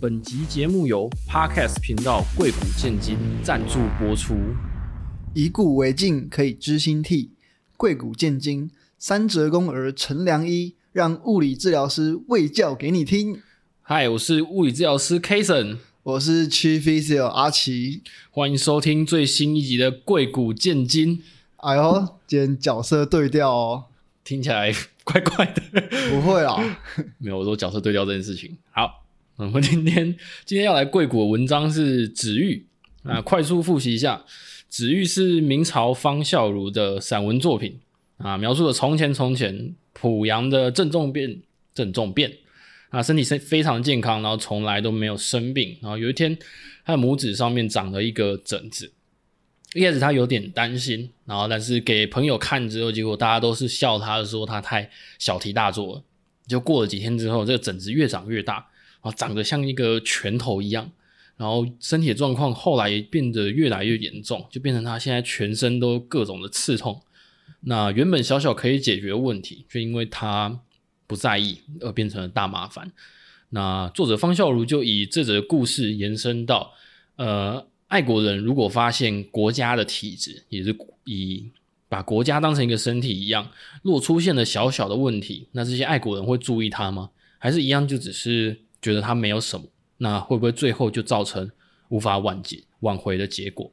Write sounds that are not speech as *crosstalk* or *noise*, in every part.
本集节目由 Podcast 频道贵古贱今赞助播出。以古为镜，可以知兴替。贵古贱今，三折肱而成良医，让物理治疗师卫教给你听。嗨，我是物理治疗师 Kason，我是 Chief Physio 阿奇，欢迎收听最新一集的贵古贱今。哎呦，今天角色对调哦，听起来怪怪的。不会啊，*laughs* 没有，我说角色对调这件事情。好。我们今天今天要来贵谷的文章是《紫玉》啊，快速复习一下，《紫玉》是明朝方孝孺的散文作品啊，描述了从前从前濮阳的郑仲变，郑仲变啊，身体是非常健康，然后从来都没有生病，然后有一天他的拇指上面长了一个疹子，一开始他有点担心，然后但是给朋友看之后，结果大家都是笑他说他太小题大做了，就过了几天之后，这个疹子越长越大。啊，长得像一个拳头一样，然后身体状况后来变得越来越严重，就变成他现在全身都各种的刺痛。那原本小小可以解决问题，却因为他不在意而变成了大麻烦。那作者方孝孺就以这则故事延伸到，呃，爱国人如果发现国家的体质，也是以把国家当成一个身体一样，如果出现了小小的问题，那这些爱国人会注意他吗？还是一样就只是？觉得它没有什么，那会不会最后就造成无法挽解、挽回的结果？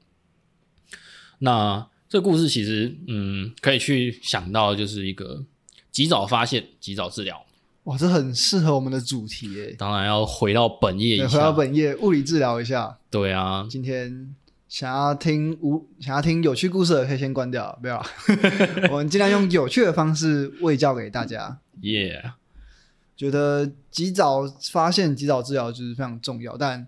那这个故事其实，嗯，可以去想到就是一个及早发现、及早治疗。哇，这很适合我们的主题耶！当然要回到本业一下，回到本业，物理治疗一下。对啊，今天想要听无想要听有趣故事的，可以先关掉，不要。*laughs* 我们尽量用有趣的方式喂教给大家。耶、yeah。觉得及早发现、及早治疗就是非常重要，但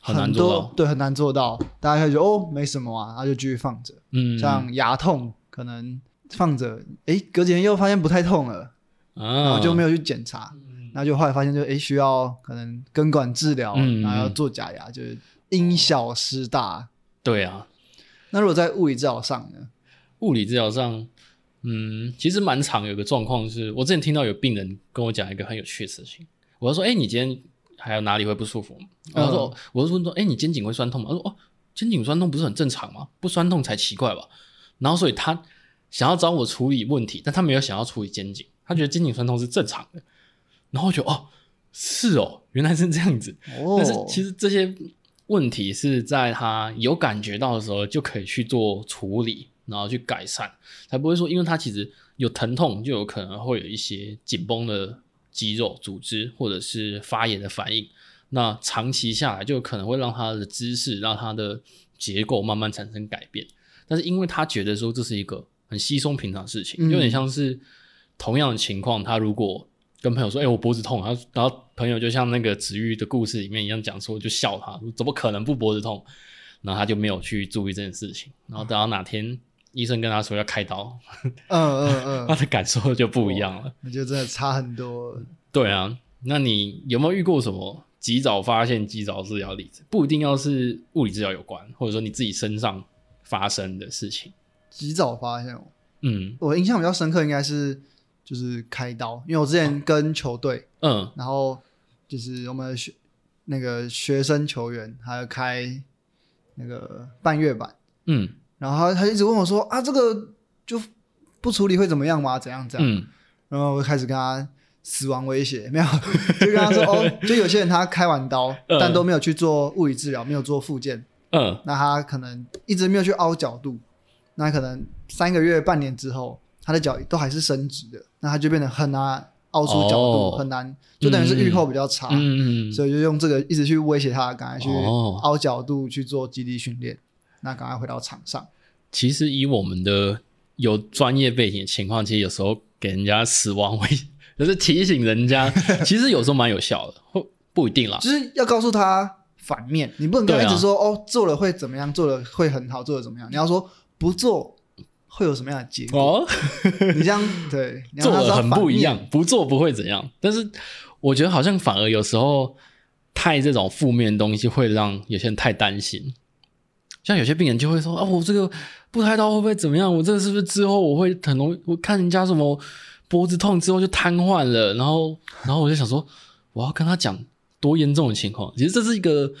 很，很难做到。对，很难做到。大家会觉得哦，没什么啊，他就继续放着。嗯，像牙痛，可能放着，哎，隔几天又发现不太痛了，啊、然后就没有去检查，那、嗯、就后来发现就哎需要可能根管治疗，嗯、然后要做假牙，就是因小失大。对啊，那如果在物理治疗上呢？物理治疗上。嗯，其实蛮常有个状况是，我之前听到有病人跟我讲一个很有趣的事情，我就说，哎、欸，你今天还有哪里会不舒服吗？然后说，我就说，哎、欸，你肩颈会酸痛吗？他说，哦，肩颈酸痛不是很正常吗？不酸痛才奇怪吧？然后所以他想要找我处理问题，但他没有想要处理肩颈，他觉得肩颈酸痛是正常的。然后我觉得，哦，是哦，原来是这样子。哦，但是其实这些问题是在他有感觉到的时候就可以去做处理。然后去改善，才不会说，因为他其实有疼痛，就有可能会有一些紧绷的肌肉组织，或者是发炎的反应。那长期下来，就有可能会让他的姿势，让他的结构慢慢产生改变。但是，因为他觉得说这是一个很稀松平常的事情，有点像是同样的情况，他如果跟朋友说：“哎、欸，我脖子痛。”然后，然后朋友就像那个子玉的故事里面一样讲说，就笑他，怎么可能不脖子痛？然后他就没有去注意这件事情。然后等到哪天，医生跟他说要开刀，嗯嗯嗯，*laughs* 他的感受就不一样了，那就真的差很多。对啊，那你有没有遇过什么及早发现、及早治疗的例子？不一定要是物理治疗有关，或者说你自己身上发生的事情。及早发现，嗯，我印象比较深刻应该是就是开刀，因为我之前跟球队，嗯，然后就是我们学那个学生球员还要开那个半月板，嗯。然后他他一直问我说啊，这个就不处理会怎么样吗？怎样怎样？嗯、然后我就开始跟他死亡威胁，*laughs* 没有，就跟他说哦，*laughs* 就有些人他开完刀，嗯、但都没有去做物理治疗，没有做复健，嗯，那他可能一直没有去凹角度，那可能三个月、半年之后，他的脚都还是伸直的，那他就变得很难凹出角度，哦、很难，就等于是预后比较差，所以就用这个一直去威胁他，赶快去凹角度去做基地训练。那赶快回到场上。其实以我们的有专业背景的情况，其实有时候给人家死亡威，*laughs* 就是提醒人家，*laughs* 其实有时候蛮有效的，不不一定啦。就是要告诉他反面，你不能跟他一直说、啊、哦，做了会怎么样，做了会很好，做了怎么样。你要说不做会有什么样的结果？哦、*laughs* 你这样对，你做了很不一样，不做不会怎样。但是我觉得好像反而有时候太这种负面的东西，会让有些人太担心。像有些病人就会说啊，我这个不开刀会不会怎么样？我这个是不是之后我会很容易？我看人家什么脖子痛之后就瘫痪了，然后然后我就想说，我要跟他讲多严重的情况？其实这是一个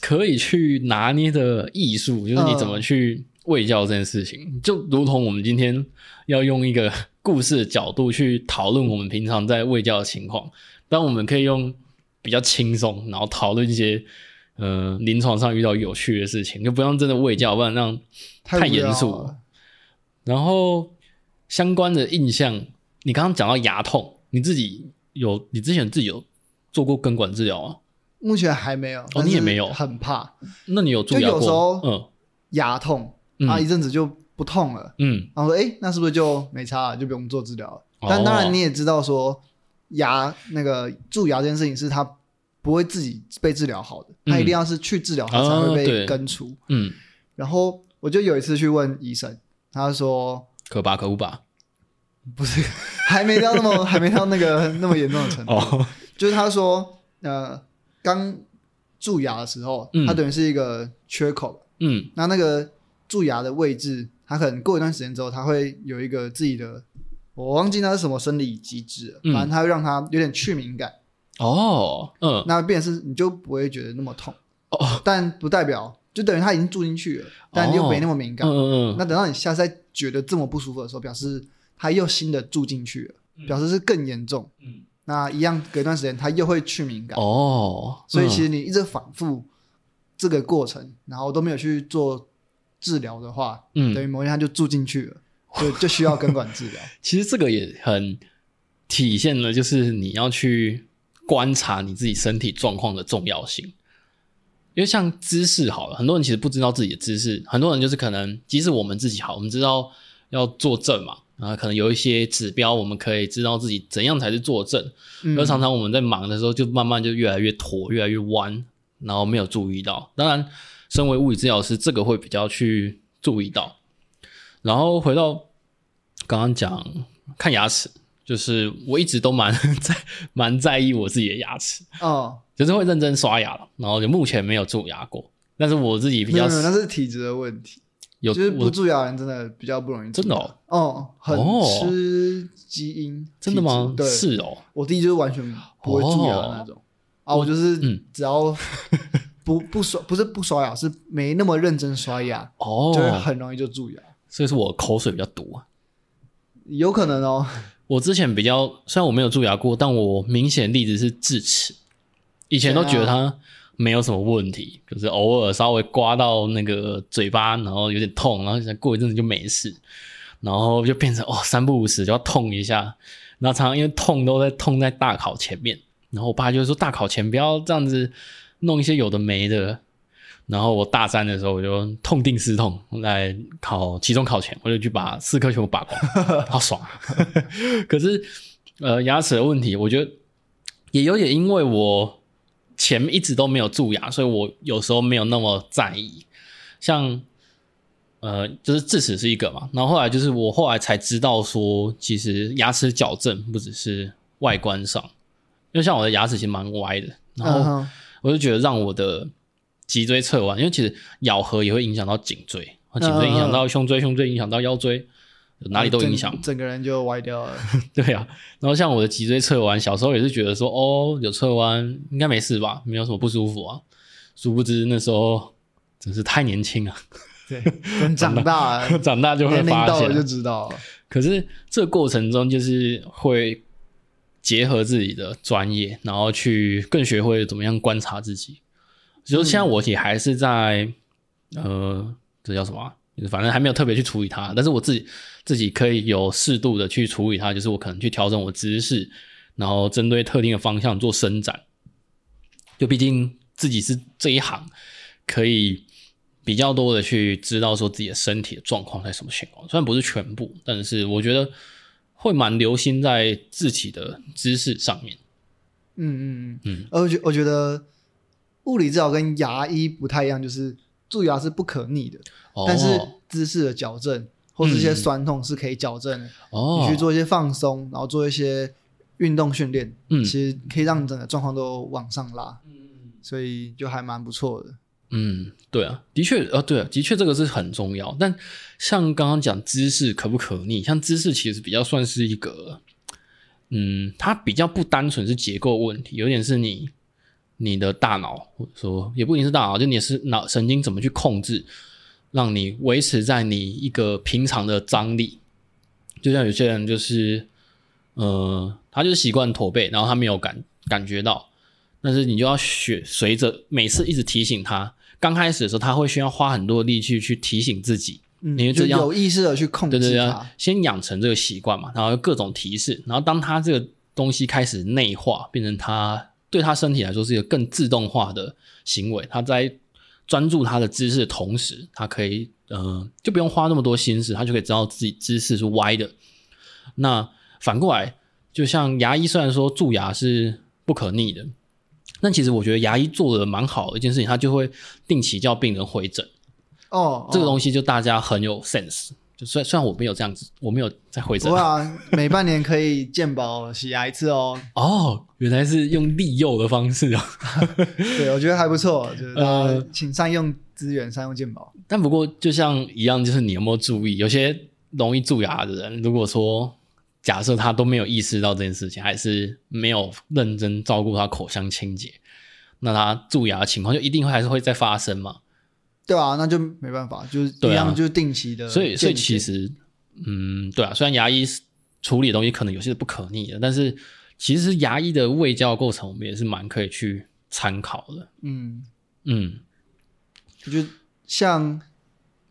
可以去拿捏的艺术，就是你怎么去喂教这件事情，嗯、就如同我们今天要用一个故事的角度去讨论我们平常在喂教的情况，但我们可以用比较轻松，然后讨论一些呃临床上遇到有趣的事情，就不用真的喂教，不然让太严肃。然后相关的印象，你刚刚讲到牙痛，你自己有，你之前自己有做过根管治疗啊？目前还没有。哦，你也没有，很怕。那你有蛀牙过？就有时候，嗯，牙痛，然后一阵子就不痛了，嗯，然后说，哎，那是不是就没差了，就不用做治疗了？但当然你也知道，说牙那个蛀牙这件事情是它不会自己被治疗好的，他一定要是去治疗他才会被根除。嗯，然后我就有一次去问医生。他说：“可拔可不拔，不是，*laughs* 还没到那么，*laughs* 还没到那个那么严重的程度。哦、就是他说，呃，刚蛀牙的时候，嗯、它等于是一个缺口，嗯，那那个蛀牙的位置，它可能过一段时间之后，它会有一个自己的，我忘记那是什么生理机制了，嗯、反正它会让它有点去敏感。哦，嗯，那变成是你就不会觉得那么痛，哦，但不代表。”就等于它已经住进去了，但你又没那么敏感。哦、嗯嗯，那等到你下次再觉得这么不舒服的时候，表示它又新的住进去了，嗯、表示是更严重。嗯，那一样隔一段时间它又会去敏感。哦，嗯、所以其实你一直反复这个过程，然后都没有去做治疗的话，嗯，等于某一天它就住进去了，就就需要根管治疗。*laughs* 其实这个也很体现了，就是你要去观察你自己身体状况的重要性。因为像姿势好了，很多人其实不知道自己的姿势。很多人就是可能，即使我们自己好，我们知道要坐正嘛，然后可能有一些指标，我们可以知道自己怎样才是坐正。嗯，而常常我们在忙的时候，就慢慢就越来越驼，越来越弯，然后没有注意到。当然，身为物理治疗师，这个会比较去注意到。然后回到刚刚讲看牙齿，就是我一直都蛮 *laughs* 在蛮在意我自己的牙齿哦。就是会认真刷牙了，然后就目前没有蛀牙过。但是我自己比较，没有，那是体质的问题。有就是不蛀牙的人真的比较不容易。真的哦，哦，很吃基因。真的吗？对，是哦。我弟就是完全不会蛀牙的那种。啊，我就是只要 *laughs* 不不刷，不是不刷牙，是没那么认真刷牙，哦，就会很容易就蛀牙。所以说我口水比较多。有可能哦。我之前比较，虽然我没有蛀牙过，但我明显例子是智齿。以前都觉得它没有什么问题，就是偶尔稍微刮到那个嘴巴，然后有点痛，然后想过一阵子就没事，然后就变成哦三不五时就要痛一下，然后常常因为痛都在痛在大考前面，然后我爸就说大考前不要这样子弄一些有的没的，然后我大三的时候我就痛定思痛，来考期中考前我就去把四颗全部拔光，*laughs* 好爽。可是呃牙齿的问题，我觉得也有点因为我。前面一直都没有蛀牙，所以我有时候没有那么在意。像，呃，就是智齿是一个嘛，然后后来就是我后来才知道说，其实牙齿矫正不只是外观上，因为像我的牙齿其实蛮歪的，然后我就觉得让我的脊椎侧弯，因为其实咬合也会影响到颈椎，颈椎影响到胸椎，胸椎影响到腰椎。哪里都影响，整，整个人就歪掉了。*laughs* 对啊，然后像我的脊椎侧弯，小时候也是觉得说，哦，有侧弯应该没事吧，没有什么不舒服啊。殊不知那时候真是太年轻了。对，等长大了，*laughs* 长大就会发现就知道了。可是这个过程中，就是会结合自己的专业，然后去更学会怎么样观察自己。就是现在我也还是在，嗯、呃，这叫什么、啊？反正还没有特别去处理它，但是我自己自己可以有适度的去处理它，就是我可能去调整我姿势，然后针对特定的方向做伸展。就毕竟自己是这一行，可以比较多的去知道说自己的身体的状况在什么情况。虽然不是全部，但是我觉得会蛮留心在自己的姿势上面。嗯嗯嗯嗯，而我觉我觉得物理治疗跟牙医不太一样，就是。蛀牙是不可逆的，哦、但是姿势的矫正或是一些酸痛是可以矫正的。哦、你去做一些放松，然后做一些运动训练，嗯，其实可以让你整个状况都往上拉。嗯，所以就还蛮不错的。嗯，对啊，的确，呃，对啊，的确这个是很重要。但像刚刚讲姿势可不可逆，像姿势其实比较算是一个，嗯，它比较不单纯是结构问题，有点是你你的大脑，或者说也不一定是大脑，就你是脑神经怎么去控制，让你维持在你一个平常的张力。就像有些人就是，呃，他就是习惯驼背，然后他没有感感觉到，但是你就要学，随着每次一直提醒他，刚开始的时候他会需要花很多力气去提醒自己，嗯，你就有意识的去控制，对对对，先养成这个习惯嘛，然后各种提示，然后当他这个东西开始内化，变成他对他身体来说是一个更自动化的行为，他在专注他的姿势的同时，他可以。呃，就不用花那么多心思，他就可以知道自己姿势是歪的。那反过来，就像牙医虽然说蛀牙是不可逆的，但其实我觉得牙医做的蛮好的一件事情，他就会定期叫病人回诊。哦，这个东西就大家很有 sense。就虽然虽然我没有这样子，我没有在回诊。哇，每半年可以健保洗牙一次哦。哦，原来是用利诱的方式啊。*laughs* 对，我觉得还不错，就是呃，请善用资源，善用健保。但不过，就像一样，就是你有没有注意？有些容易蛀牙的人，如果说假设他都没有意识到这件事情，还是没有认真照顾他口腔清洁，那他蛀牙的情况就一定会还是会再发生嘛？对啊，那就没办法，就是一样，就是定期的。所以，所以其实，嗯，对啊，虽然牙医处理的东西可能有些是不可逆的，但是其实牙医的卫教过程，我们也是蛮可以去参考的。嗯嗯，我觉得。像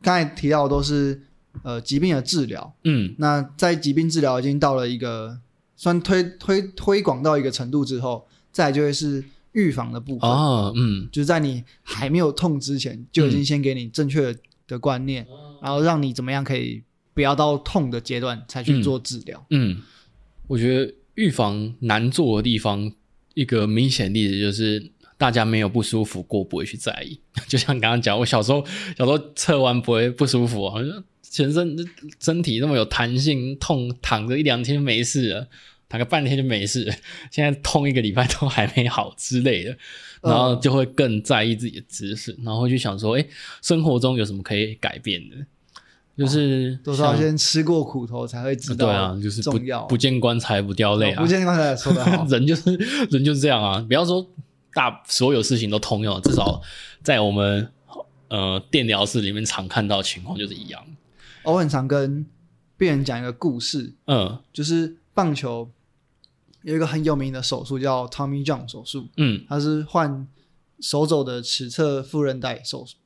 刚才提到的都是呃疾病的治疗，嗯，那在疾病治疗已经到了一个算推推推广到一个程度之后，再就会是预防的部分哦，嗯，就是在你还没有痛之前，就已经先给你正确的观念，嗯，然后让你怎么样可以不要到痛的阶段才去做治疗。嗯，嗯，我觉得预防难做的地方，一个明显例子就是。大家没有不舒服过，不会去在意。*laughs* 就像刚刚讲，我小时候小时候侧弯不会不舒服，好像全身身体那么有弹性，痛躺着一两天就没事了，躺个半天就没事了。*laughs* 现在痛一个礼拜都还没好之类的，然后就会更在意自己的姿势，然后会去想说，哎，生活中有什么可以改变的？就是多少先吃过苦头才会知道，对啊，就是不要。不见棺材不掉泪啊，不见棺材说得好，*laughs* 人就是人就是这样啊，不要说。大所有事情都通用，至少在我们呃电疗室里面常看到的情况就是一样。我很常跟病人讲一个故事，嗯，就是棒球有一个很有名的手术叫 Tommy John 手术，嗯，它是换手肘的尺侧副韧带手术，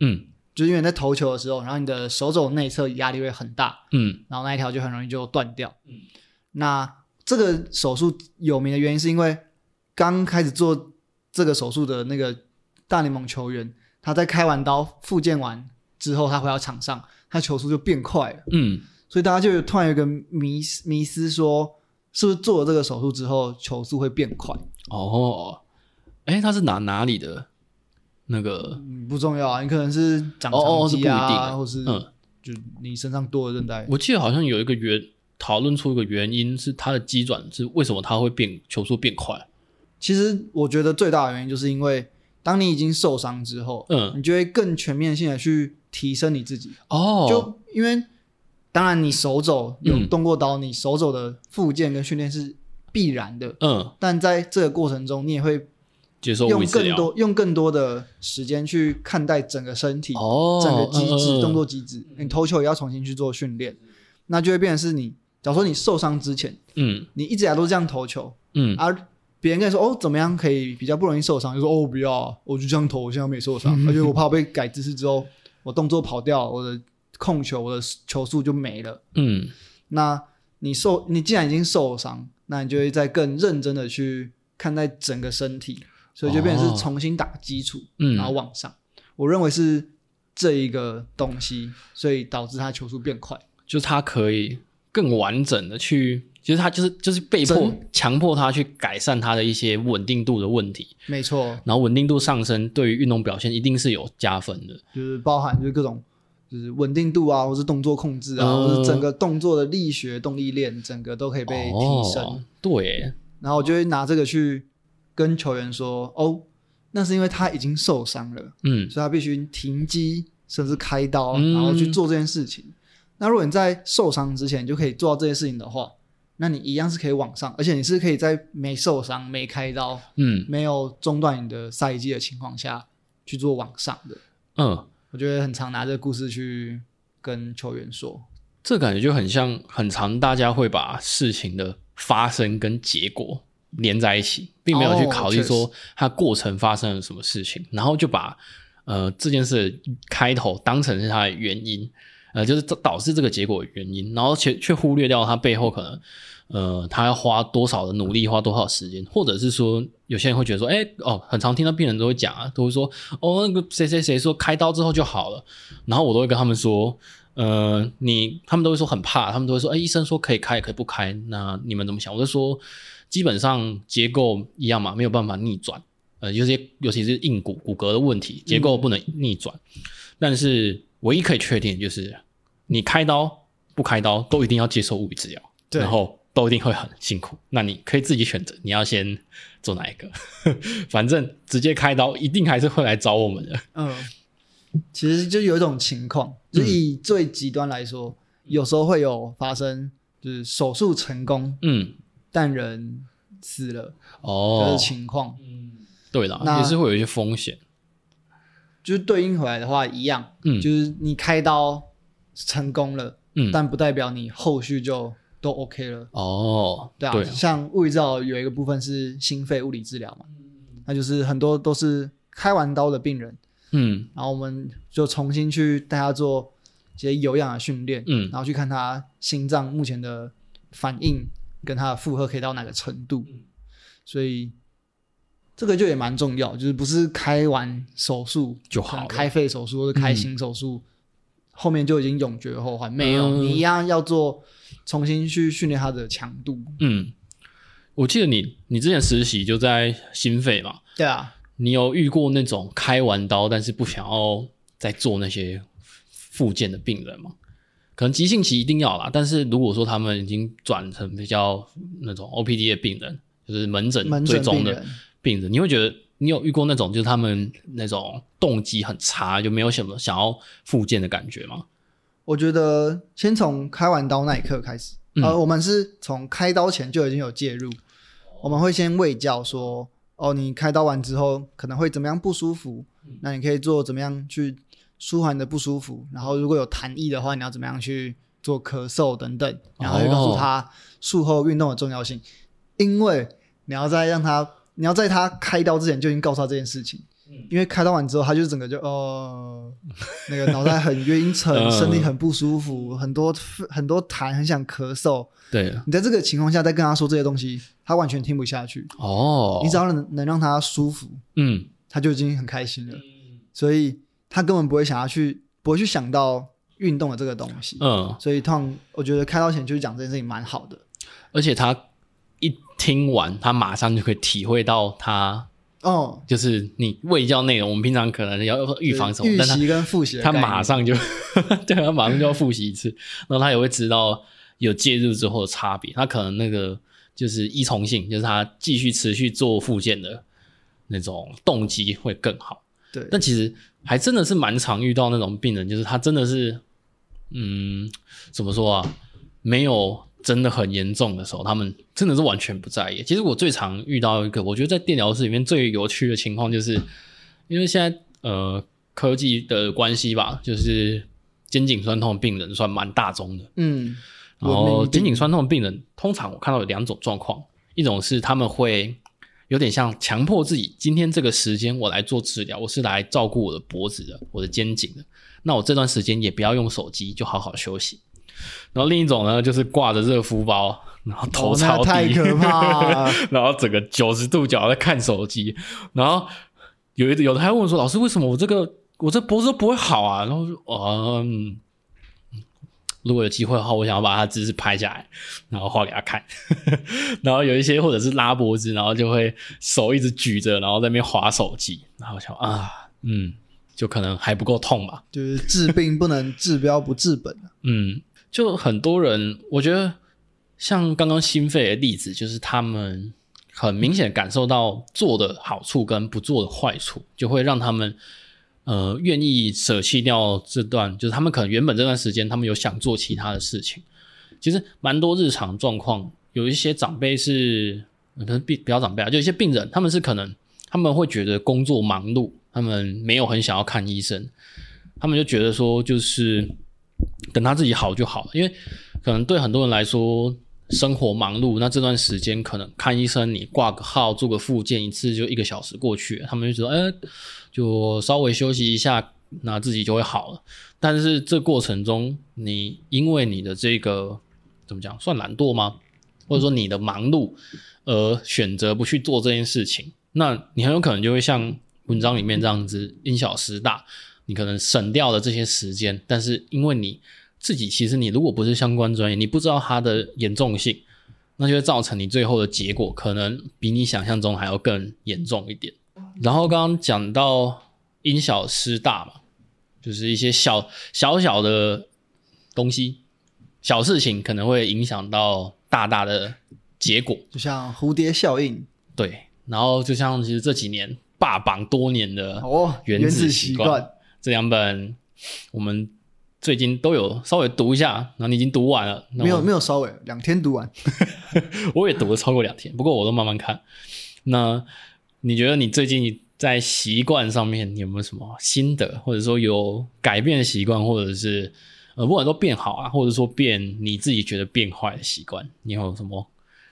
嗯，就是因为在投球的时候，然后你的手肘内侧压力会很大，嗯，然后那一条就很容易就断掉，嗯，那这个手术有名的原因是因为刚开始做。这个手术的那个大联盟球员，他在开完刀、复健完之后，他回到场上，他球速就变快了。嗯，所以大家就突然有一个迷迷思说，是不是做了这个手术之后，球速会变快？哦，哎，他是哪哪里的？那个、嗯、不重要啊，你可能是长长肌啊，哦哦、或是嗯，就你身上多的韧带。我记得好像有一个原讨论出一个原因是他的机转是为什么他会变球速变快？其实我觉得最大的原因就是因为，当你已经受伤之后，嗯，你就会更全面性的去提升你自己。哦，就因为当然你手肘有动过刀，嗯，你手肘的复健跟训练是必然的，嗯，但在这个过程中，你也会接受用更多用更多的时间去看待整个身体，哦，整个机制，嗯，动作机制，你投球也要重新去做训练，那就会变成是你，假如说你受伤之前，嗯，你一直以来都是这样投球，嗯，而别人跟你说哦，怎么样可以比较不容易受伤？就说哦，不要、啊，我就这样投，我现在没受伤，*laughs* 而且我怕我被改姿势之后，我动作跑掉，我的控球，我的球速就没了。嗯，那你受，你既然已经受伤，那你就会再更认真的去看待整个身体，所以就变成是重新打基础，嗯、然后往上。我认为是这一个东西，所以导致他球速变快，就是他可以更完整的去。其实他就是就是被迫强迫他去改善他的一些稳定度的问题，没错。然后稳定度上升，对于运动表现一定是有加分的，就是包含就是各种就是稳定度啊，或是动作控制啊，嗯、或是整个动作的力学动力链，整个都可以被提升。哦、对，然后我就会拿这个去跟球员说：“哦，那是因为他已经受伤了，嗯，所以他必须停机，甚至开刀，嗯、然后去做这件事情。那如果你在受伤之前就可以做到这件事情的话。”那你一样是可以往上，而且你是可以在没受伤、没开刀、嗯，没有中断你的赛季的情况下去做往上的。嗯，我觉得很常拿这个故事去跟球员说，这感觉就很像很常大家会把事情的发生跟结果连在一起，并没有去考虑说它过程发生了什么事情，哦、然后就把呃这件事开头当成是它的原因。呃，就是导致这个结果的原因，然后却却忽略掉它背后可能，呃，他要花多少的努力，花多少时间，或者是说，有些人会觉得说，哎，哦，很常听到病人都会讲啊，都会说，哦，那个谁谁谁说开刀之后就好了，然后我都会跟他们说，呃，你他们都会说很怕，他们都会说，哎，医生说可以开也可以不开，那你们怎么想？我就说，基本上结构一样嘛，没有办法逆转，呃，有些尤其是硬骨骨骼的问题，结构不能逆转，嗯、但是。唯一可以确定的就是，你开刀不开刀都一定要接受物理治疗，然后都一定会很辛苦。那你可以自己选择，你要先做哪一个？*laughs* 反正直接开刀一定还是会来找我们的。嗯，其实就有一种情况，就以最极端来说，嗯、有时候会有发生，就是手术成功，嗯，但人死了哦的情况。嗯，对的，也是会有一些风险。就是对应回来的话一样，嗯，就是你开刀成功了，嗯，但不代表你后续就都 OK 了。哦，对啊，对啊，像物理治疗有一个部分是心肺物理治疗嘛，嗯，那就是很多都是开完刀的病人，嗯，然后我们就重新去带他做一些有氧的训练，嗯，然后去看他心脏目前的反应跟他的负荷可以到哪个程度，所以。这个就也蛮重要，就是不是开完手术就好，开肺手术或者开心手术，嗯、后面就已经永绝后患。没有，嗯、你一样要做，重新去训练他的强度。嗯，我记得你，你之前实习就在心肺嘛？对啊。你有遇过那种开完刀但是不想要再做那些复健的病人吗？可能急性期一定要啦，但是如果说他们已经转成比较那种 OPD 的病人，就是门诊最终的。病人，你会觉得你有遇过那种就是他们那种动机很差，就没有什么想要复健的感觉吗？我觉得先从开完刀那一刻开始，呃、嗯，我们是从开刀前就已经有介入，我们会先喂教说，哦，你开刀完之后可能会怎么样不舒服，那你可以做怎么样去舒缓你的不舒服，然后如果有痰液的话，你要怎么样去做咳嗽等等，然后会告诉他术后运动的重要性，因为你要再让他。你要在他开刀之前就已经告诉他这件事情，嗯、因为开刀完之后，他就整个就哦，*laughs* 那个脑袋很晕沉，身体很不舒服，很多很多痰，很想咳嗽。对，你在这个情况下再跟他说这些东西，他完全听不下去。哦，你只要能能让他舒服，嗯，他就已经很开心了。嗯、所以他根本不会想要去，不会去想到运动的这个东西。嗯，所以通常我觉得开刀前就是讲这件事情蛮好的，而且他。一听完，他马上就可以体会到他哦，就是你卫教内容。我们平常可能要预防什么，但习跟复习，他马上就 *laughs* 对，他马上就要复习一次，然后他也会知道有介入之后的差别。他可能那个就是依从性，就是他继续持续做复健的那种动机会更好。对，但其实还真的是蛮常遇到那种病人，就是他真的是，嗯，怎么说啊，没有。真的很严重的时候，他们真的是完全不在意。其实我最常遇到一个，我觉得在电疗室里面最有趣的情况，就是因为现在呃科技的关系吧，就是肩颈酸痛的病人算蛮大宗的。嗯，然后肩颈酸痛的病人，通常我看到有两种状况，一种是他们会有点像强迫自己，今天这个时间我来做治疗，我是来照顾我的脖子的，我的肩颈的，那我这段时间也不要用手机，就好好休息。然后另一种呢，就是挂着热敷包，然后头朝地，哦、太可怕然后整个九十度角在看手机，然后有一有的还问我说：“老师，为什么我这个我这脖子都不会好啊？”然后说：“嗯，如果有机会的话，我想要把他姿势拍下来，然后画给他看。*laughs* ”然后有一些或者是拉脖子，然后就会手一直举着，然后在那边滑手机，然后想啊，嗯，就可能还不够痛吧？就是治病不能治标不治本嗯。就很多人，我觉得像刚刚心肺的例子，就是他们很明显感受到做的好处跟不做的坏处，就会让他们呃愿意舍弃掉这段，就是他们可能原本这段时间他们有想做其他的事情。其实蛮多日常状况，有一些长辈是可能比比较长辈啊，就一些病人，他们是可能他们会觉得工作忙碌，他们没有很想要看医生，他们就觉得说就是等他自己好就好了，因为可能对很多人来说生活忙碌，那这段时间可能看医生你挂个号做个复健一次就一个小时过去，他们就觉得哎，就稍微休息一下，那自己就会好了。但是这过程中，你因为你的这个怎么讲，算懒惰吗？或者说你的忙碌而选择不去做这件事情，那你很有可能就会像文章里面这样子因小失大，你可能省掉了这些时间，但是因为你自己其实你如果不是相关专业，你不知道它的严重性，那就会造成你最后的结果可能比你想象中还要更严重一点。然后刚刚讲到因小失大嘛。就是一些小小小的东西，小事情可能会影响到大大的结果，就像蝴蝶效应。对，然后就像其实这几年霸榜多年的哦，《原子习惯》这两本，我们最近都有稍微读一下，然后你已经读完了，没有没有稍微两天读完，*laughs* 我也读了超过两天，不过我都慢慢看。那你觉得你最近？在习惯上面，你有没有什么心得，或者说有改变的习惯，或者是呃，不管说变好啊，或者说变你自己觉得变坏的习惯，你有什么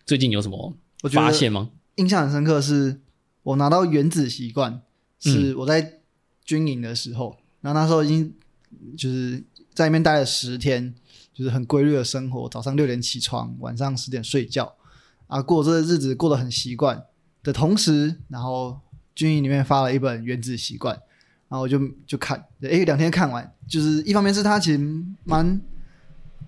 最近有什么发现吗？印象很深刻，是我拿到原子习惯，是我在军营的时候，然后那时候已经就是在里面待了十天，就是很规律的生活，早上六点起床，晚上十点睡觉，啊，过这个日子过得很习惯的同时，然后。军营里面发了一本《原子习惯》，然后我就就看，诶，两天看完，就是一方面是他其实蛮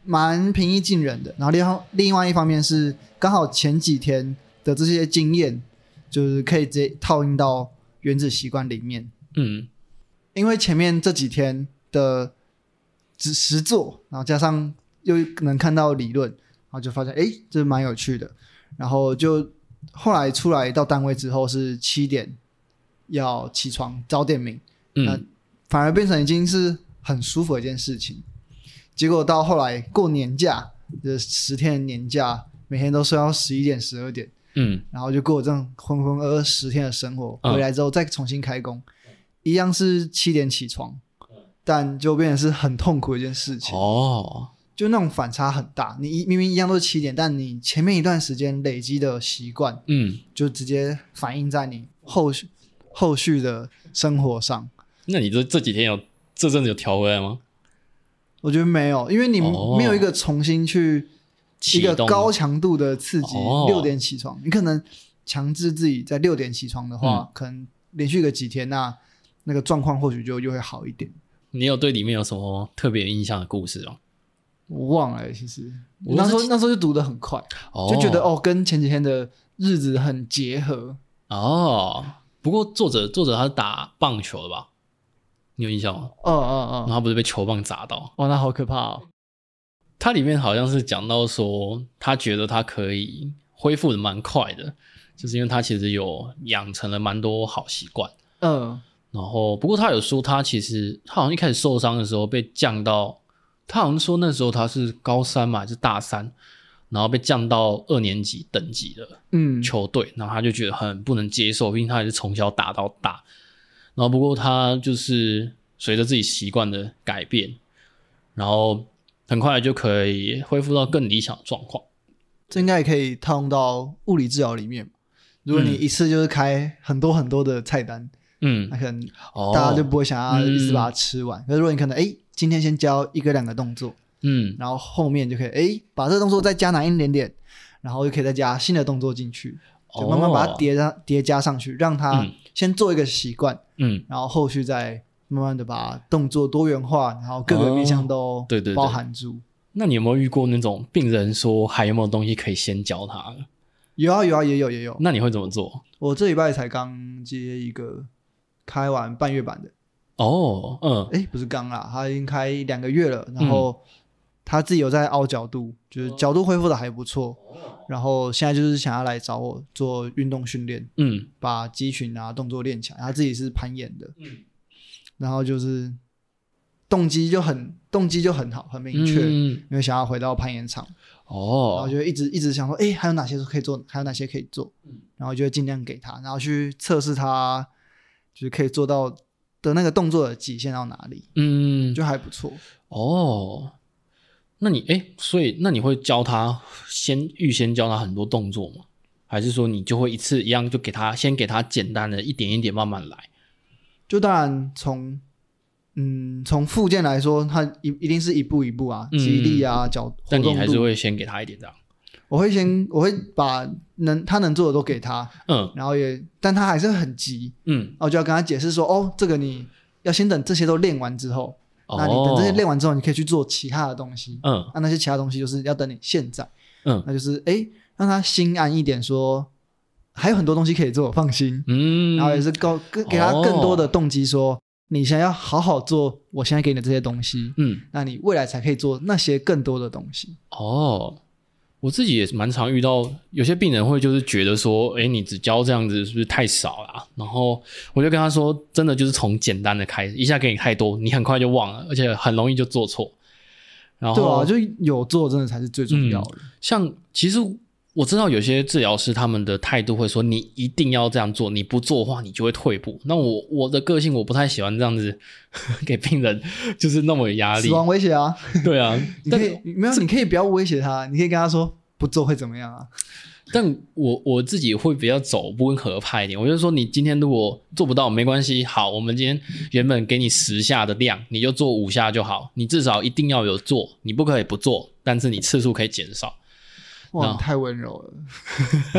蛮平易近人的，然后另外另外一方面是刚好前几天的这些经验，就是可以直接套用到《原子习惯》里面。嗯，因为前面这几天的实实做，然后加上又能看到理论，然后就发现，诶，这蛮有趣的。然后就后来出来到单位之后是七点。要起床早点名，嗯，那反而变成已经是很舒服的一件事情。结果到后来过年假，这十天的年假，每天都睡到十一点、十二点，嗯，然后就过这种浑浑噩噩十天的生活。回来之后再重新开工，嗯、一样是七点起床，但就变成是很痛苦的一件事情。哦，就那种反差很大。你明明一样都是七点，但你前面一段时间累积的习惯，嗯，就直接反映在你后续。后续的生活上，那你这这几天有这阵子有调回来吗？我觉得没有，因为你没有一个重新去一个高强度的刺激，六点起床，你可能强制自己在六点起床的话，嗯、可能连续个几天，那那个状况或许就又会好一点。你有对里面有什么特别印象的故事吗？我忘了、欸，其实我那时候那时候就读的很快，就觉得哦，跟前几天的日子很结合哦。不过作者作者他是打棒球的吧？你有印象吗？哦哦哦，然后不是被球棒砸到？哇，那好可怕哦！他里面好像是讲到说，他觉得他可以恢复的蛮快的，就是因为他其实有养成了蛮多好习惯。嗯，然后不过他有说，他其实他好像一开始受伤的时候被降到，他好像说那时候他是高三嘛，还是大三？然后被降到二年级等级的嗯球队，嗯，然后他就觉得很不能接受，毕竟他也是从小打到大。然后不过他就是随着自己习惯的改变，然后很快就可以恢复到更理想的状况。这应该也可以套用到物理治疗里面。如果你一次就是开很多很多的菜单，嗯，那可能大家就不会想要一直把它吃完。可是如果你可能哎，今天先教一个两个动作。嗯，然后后面就可以哎，把这个动作再加难一点点，然后又可以再加新的动作进去，就慢慢把它叠上叠加上去，让它先做一个习惯，嗯，然后后续再慢慢的把动作多元化，然后各个面向都对对包含住。那你有没有遇过那种病人说还有没有东西可以先教他？有啊有啊也有也有。那你会怎么做？我这礼拜才刚接一个开完半月板的。哦，嗯，哎，不是刚啦，他已经开两个月了，然后。他自己有在凹角度，就是角度恢复的还不错，然后现在就是想要来找我做运动训练，嗯，把肌群啊动作练起来。他自己是攀岩的，嗯，然后就是动机就很动机就很好，很明确，嗯、因为想要回到攀岩场。哦，然后就一直一直想说，哎，还有哪些可以做？还有哪些可以做？然后就会尽量给他，然后去测试他，就是可以做到的那个动作的极限到哪里。嗯，就还不错。哦，那你哎，所以那你会教他先预先教他很多动作吗？还是说你就会一次一样就给他先给他简单的一点一点慢慢来？就当然从。嗯，从附件来说，它一一定是一步一步啊，肌力啊，脚活动。但你还是会先给他一点这样。我会先，我会把能他能做的都给他，嗯，然后也，但他还是很急，嗯，然后就要跟他解释说，哦，这个你要先等这些都练完之后，哦、那你等这些练完之后，你可以去做其他的东西，嗯，那那些其他东西就是要等你现在，嗯，那就是哎，让他心安一点说，说还有很多东西可以做，放心，嗯，然后也是告给给他更多的动机说。哦。你想要好好做我现在给你的这些东西，嗯，那你未来才可以做那些更多的东西。哦，我自己也是蛮常遇到，有些病人会就是觉得说，诶，你只教这样子是不是太少了？然后我就跟他说，真的就是从简单的开始，一下给你太多，你很快就忘了，而且很容易就做错。然后对啊，就有做真的才是最重要的。嗯，像其实。我知道有些治疗师他们的态度会说，你一定要这样做，你不做的话你就会退步。那我我的个性我不太喜欢这样子 *laughs* 给病人就是那么有压力，死亡威胁啊。*laughs* 对啊，*laughs* 你可以没有，你可以不要威胁他，你可以跟他说不做会怎么样啊？但我我自己会比较走温和派一点，我就说你今天如果做不到没关系，好，我们今天原本给你十下的量，你就做五下就好，你至少一定要有做，你不可以不做，但是你次数可以减少。哇，太温柔了。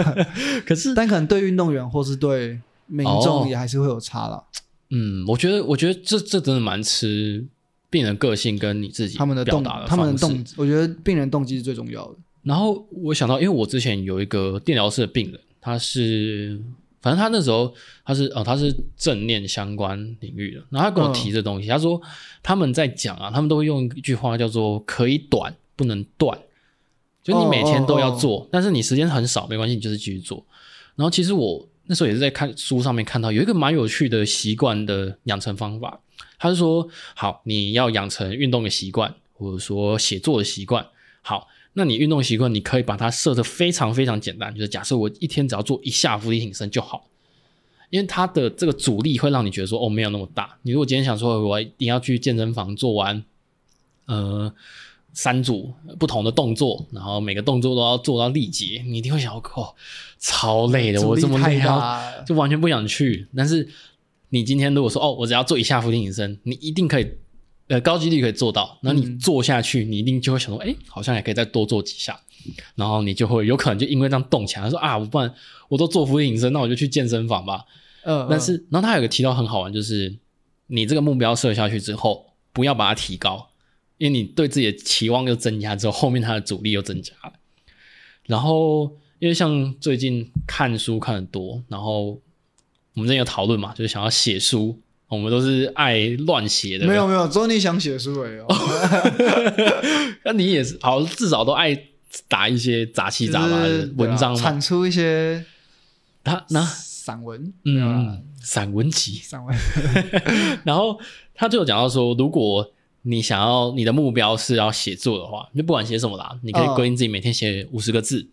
*laughs* 可是，但可能对运动员或是对民众也还是会有差啦。嗯，我觉得，我觉得这这真的蛮吃病人个性跟你自己他们的动的他们的动，我觉得病人动机是最重要的。然后我想到，因为我之前有一个电疗室的病人，他是反正他那时候他是哦，他是正念相关领域的，然后他跟我提这东西，嗯、他说他们在讲啊，他们都会用一句话叫做“可以短，不能断”。就你每天都要做，oh, oh, oh. 但是你时间很少，没关系，你就是继续做。然后其实我那时候也是在看书上面看到有一个蛮有趣的习惯的养成方法。他是说，好，你要养成运动的习惯，或者说写作的习惯。好，那你运动习惯你可以把它设的非常非常简单，就是假设我一天只要做一下伏地挺身就好，因为它的这个阻力会让你觉得说，哦，没有那么大。你如果今天想说我一定要去健身房做完，呃。三组不同的动作，然后每个动作都要做到力竭，你一定会想，哦，超累的，我这么累啊，就完全不想去。但是你今天如果说，哦，我只要做一下伏地挺身，你一定可以，呃，高几率可以做到。然后你做下去，你一定就会想说，哎、嗯，好像也可以再多做几下。然后你就会有可能就因为这样动起来，说啊，我不然我都做伏地挺身，那我就去健身房吧。嗯，但是，然后他有个提到很好玩，就是你这个目标设下去之后，不要把它提高。因为你对自己的期望又增加之后，后面它的阻力又增加了。然后，因为像最近看书看的多，然后我们之前有讨论嘛，就是想要写书，我们都是爱乱写的。没有没有，只有你想写书而已哦。那你也是，好，至少都爱打一些杂七杂八的文章嘛，产出一些他那散文，嗯，散文集，散文。*laughs* 然后他就有讲到说，如果你想要你的目标是要写作的话，就不管写什么啦，你可以规定自己每天写五十个字。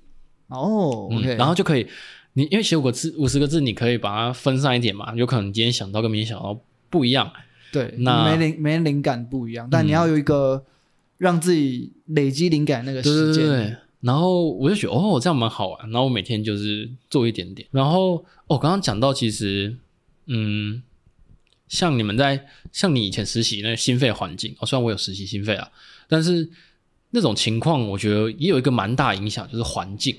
哦，嗯，然后就可以，你因为写五个字五十个字，你可以把它分散一点嘛，有可能今天想到跟明天想到不一样，对，那没灵没灵感不一样，但你要有一个让自己累积灵感的那个时间，对，然后我就觉得哦，这样蛮好玩，然后我每天就是做一点点，然后哦，刚刚讲到其实嗯。像你们在像你以前实习那个心肺环境，哦，虽然我有实习心肺啊，但是那种情况，我觉得也有一个蛮大影响，就是环境。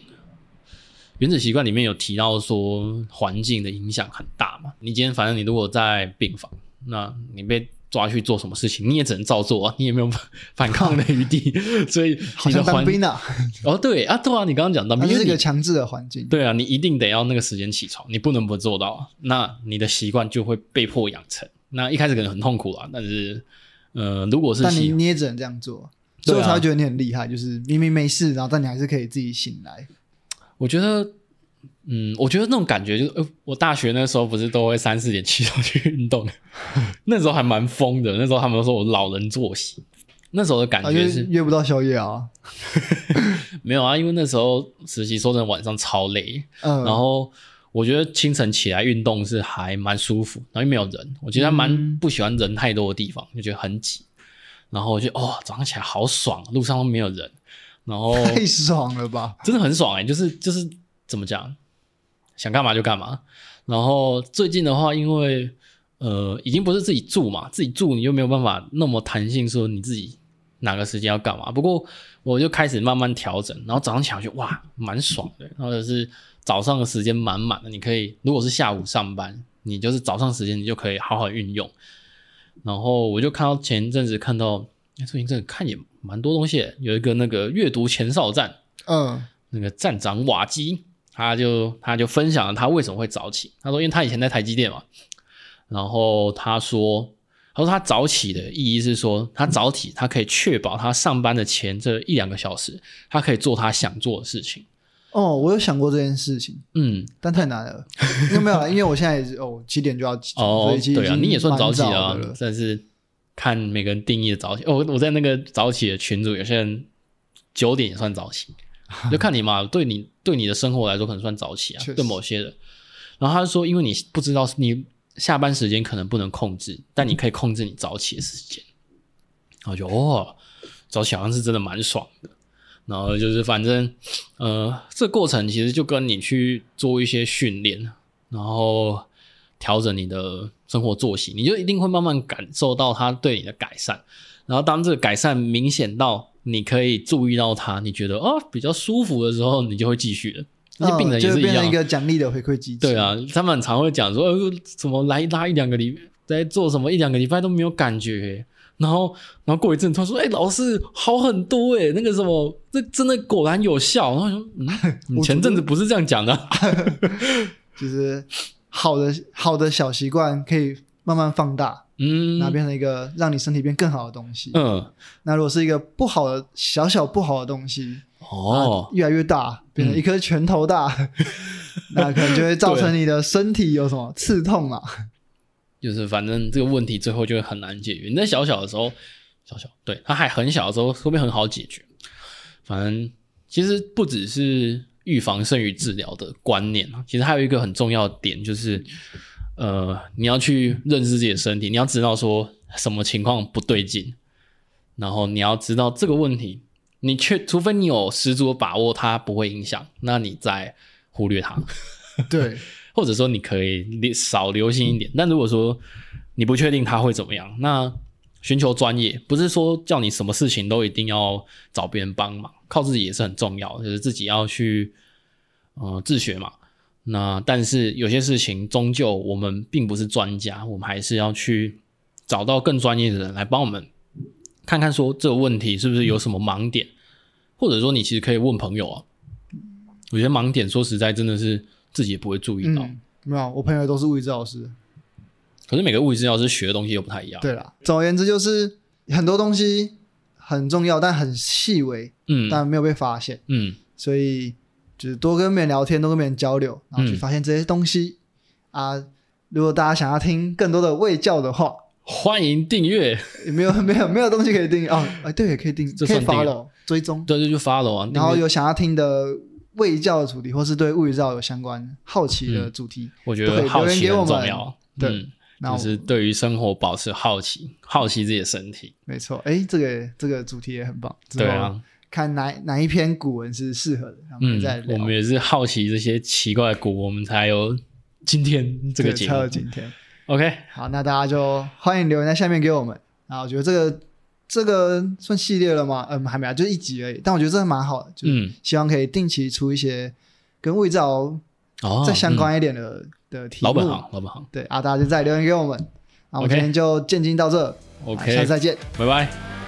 原子习惯里面有提到说，环境的影响很大嘛。你今天反正你如果在病房，那你被抓去做什么事情，你也只能照做啊，*laughs* 你也没有 *laughs* 反抗的余地。*laughs* 所以好像当兵啊，哦对啊，对啊，你刚刚讲当兵，是一个强制的环境。对啊，你一定得要那个时间起床，你不能不做到，那你的习惯就会被迫养成。那一开始可能很痛苦啊，但是呃，如果是但你你也只能这样做，所以我才会觉得你很厉害，就是明明没事，然后但你还是可以自己醒来。我觉得，嗯，我觉得那种感觉就是，呃，我大学那时候不是都会三四点起床去运动，*laughs* 那时候还蛮疯的。那时候他们都说我老人作息，那时候的感觉是约不到宵夜啊。*laughs* 没有啊，因为那时候实习说真的晚上超累，嗯，然后我觉得清晨起来运动是还蛮舒服，然后又没有人，我觉得还蛮不喜欢人太多的地方，就觉得很挤。然后我就哦，早上起来好爽，路上都没有人，然后太爽了吧，真的很爽哎，就是就是怎么讲，想干嘛就干嘛。然后最近的话，因为呃已经不是自己住嘛，自己住你就没有办法那么弹性，说你自己哪个时间要干嘛。不过我就开始慢慢调整，然后早上起来就哇蛮爽的，或者是早上的时间满满的，你可以如果是下午上班，你就是早上时间你就可以好好运用。然后我就看到前一阵子看到，最近这看也蛮多东西，有一个那个阅读前哨站，嗯，那个站长瓦基，他就他就分享了他为什么会早起。他说，因为他以前在台积电嘛，然后他说，他说他早起的意义是说，他早起他可以确保他上班的前这一两个小时，他可以做他想做的事情。哦，我有想过这件事情，嗯，但太难了，因为没有，因为我现在哦七点就要起，哦，对啊，你也算早起啊，但是看每个人定义的早起。哦，我在那个早起的群组，有些人九点也算早起，*laughs* 就看你嘛，对你对你的生活来说可能算早起啊，对某些人。然后他就说，因为你不知道你下班时间可能不能控制，但你可以控制你早起的时间。然后就哦，早起好像是真的蛮爽的。然后就是，反正，呃，这个过程其实就跟你去做一些训练，然后调整你的生活作息，你就一定会慢慢感受到它对你的改善。然后当这个改善明显到你可以注意到它，你觉得哦比较舒服的时候，你就会继续了。那些病人也是一样，变成一个奖励的回馈机制。对啊，他们常会讲说，呃，怎么来拉一两个礼，在做什么一两个礼拜都没有感觉。然后，然后过一阵，他说：“哎、欸，老师好很多哎，那个什么，这真的果然有效。”然后说：“嗯，*laughs* 你前阵子不是这样讲的。*laughs* ”就是好的好的小习惯可以慢慢放大，嗯，然后变成一个让你身体变更好的东西。嗯，那如果是一个不好的小小不好的东西，哦，越来越大，变成一颗拳头大，嗯、*laughs* 那可能就会造成你的身体有什么刺痛啊。*laughs* 就是反正这个问题最后就会很难解决。你在小小的时候，小小对他还很小的时候，会不会很好解决？反正其实不只是预防胜于治疗的观念啊，其实还有一个很重要的点，就是呃，你要去认识自己的身体，你要知道说什么情况不对劲，然后你要知道这个问题，你确除非你有十足的把握它不会影响，那你再忽略它。对。*laughs* 或者说你可以少留心一点，但如果说你不确定它会怎么样，那寻求专业不是说叫你什么事情都一定要找别人帮忙，靠自己也是很重要，就是自己要去呃自学嘛。那但是有些事情终究我们并不是专家，我们还是要去找到更专业的人来帮我们看看说这个问题是不是有什么盲点，或者说你其实可以问朋友啊。有些盲点说实在真的是。自己也不会注意到，嗯、没有，我朋友都是物理治疗师，可是每个物理治疗师学的东西又不太一样。对啦，总而言之就是很多东西很重要，但很细微，嗯，但没有被发现，嗯，所以就是多跟别人聊天，多跟别人交流，然后去发现这些东西、嗯、啊。如果大家想要听更多的卫教的话，欢迎订阅。没有 *laughs* 没有没有东西可以订阅哦，*laughs* 哎，对，也可以订，可以 follow 追踪，对对，就 follow 啊。然后有想要听的。卫教的主题，或是对物理治疗有相关好奇的主题，嗯、我觉得好奇很重要。对，嗯、然后就是对于生活保持好奇，好奇自己的身体。没错，哎，这个这个主题也很棒。对啊，看哪哪一篇古文是适合的，然后我们再聊。嗯，我们也是好奇这些奇怪的古，我们才有今天这个节目。才有今天。OK，好，那大家就欢迎留言在下面给我们。然后我觉得这个。这个算系列了吗？嗯，还没啊，就一集而已。但我觉得这蛮好的，就是希望可以定期出一些跟物理治疗再相关一点的、哦嗯、的题目。老本行，老本行。对啊，大家就再留言给我们。那我们今天就见金到这。OK，下次再见，拜拜。